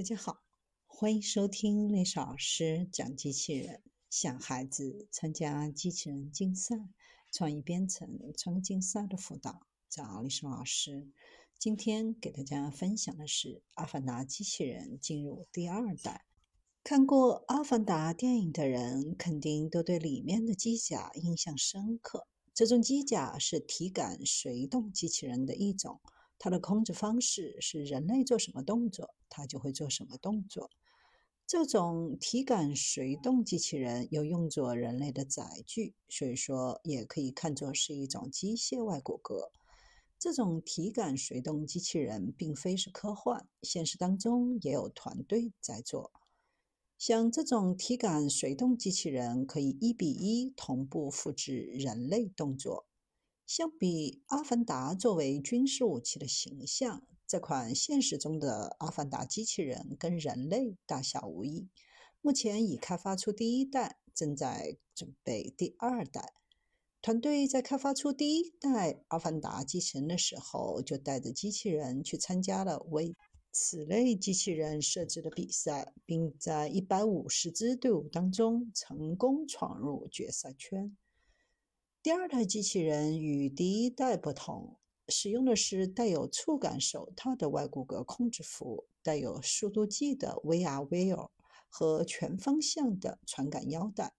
大家好，欢迎收听历史老师讲机器人，想孩子参加机器人竞赛、创意编程、创竞赛的辅导，找历史老师。今天给大家分享的是《阿凡达》机器人进入第二代。看过《阿凡达》电影的人，肯定都对里面的机甲印象深刻。这种机甲是体感随动机器人的一种。它的控制方式是人类做什么动作，它就会做什么动作。这种体感随动机器人又用作人类的载具，所以说也可以看作是一种机械外骨骼。这种体感随动机器人并非是科幻，现实当中也有团队在做。像这种体感随动机器人可以一比一同步复制人类动作。相比阿凡达作为军事武器的形象，这款现实中的阿凡达机器人跟人类大小无异。目前已开发出第一代，正在准备第二代。团队在开发出第一代阿凡达机器人的时候，就带着机器人去参加了为此类机器人设置的比赛，并在一百五十支队伍当中成功闯入决赛圈。第二代机器人与第一代不同，使用的是带有触感手套的外骨骼控制服，带有速度计的 VR Wheel 和全方向的传感腰带，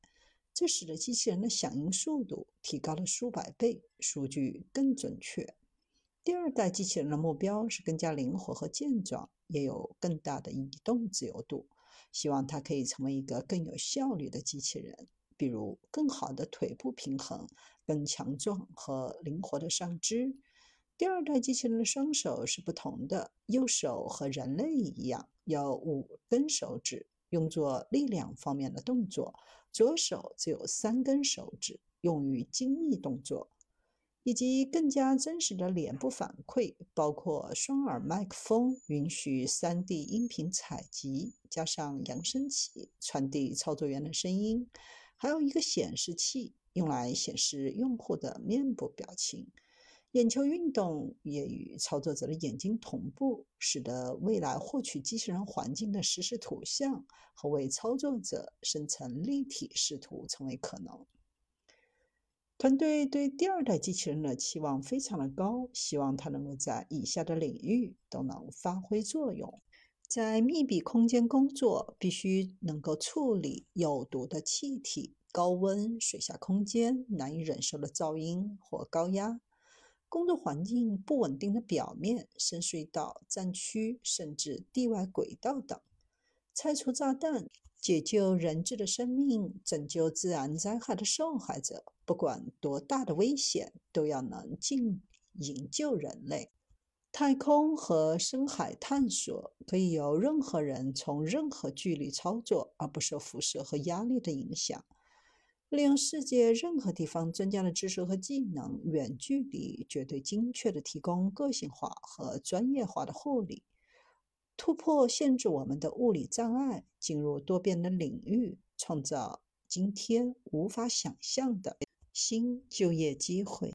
这使得机器人的响应速度提高了数百倍，数据更准确。第二代机器人的目标是更加灵活和健壮，也有更大的移动自由度，希望它可以成为一个更有效率的机器人。比如更好的腿部平衡、更强壮和灵活的上肢。第二代机器人的双手是不同的，右手和人类一样有五根手指，用作力量方面的动作；左手只有三根手指，用于精密动作。以及更加真实的脸部反馈，包括双耳麦克风，允许 3D 音频采集，加上扬声器传递操作员的声音。还有一个显示器，用来显示用户的面部表情，眼球运动也与操作者的眼睛同步，使得未来获取机器人环境的实时图像和为操作者生成立体视图成为可能。团队对第二代机器人的期望非常的高，希望它能够在以下的领域都能发挥作用。在密闭空间工作，必须能够处理有毒的气体、高温、水下空间难以忍受的噪音或高压、工作环境不稳定的表面、深隧道、战区，甚至地外轨道等。拆除炸弹、解救人质的生命、拯救自然灾害的受害者，不管多大的危险，都要能尽营救人类。太空和深海探索可以由任何人从任何距离操作，而不受辐射和压力的影响。利用世界任何地方专家的知识和技能，远距离绝对精确地提供个性化和专业化的护理，突破限制我们的物理障碍，进入多变的领域，创造今天无法想象的新就业机会。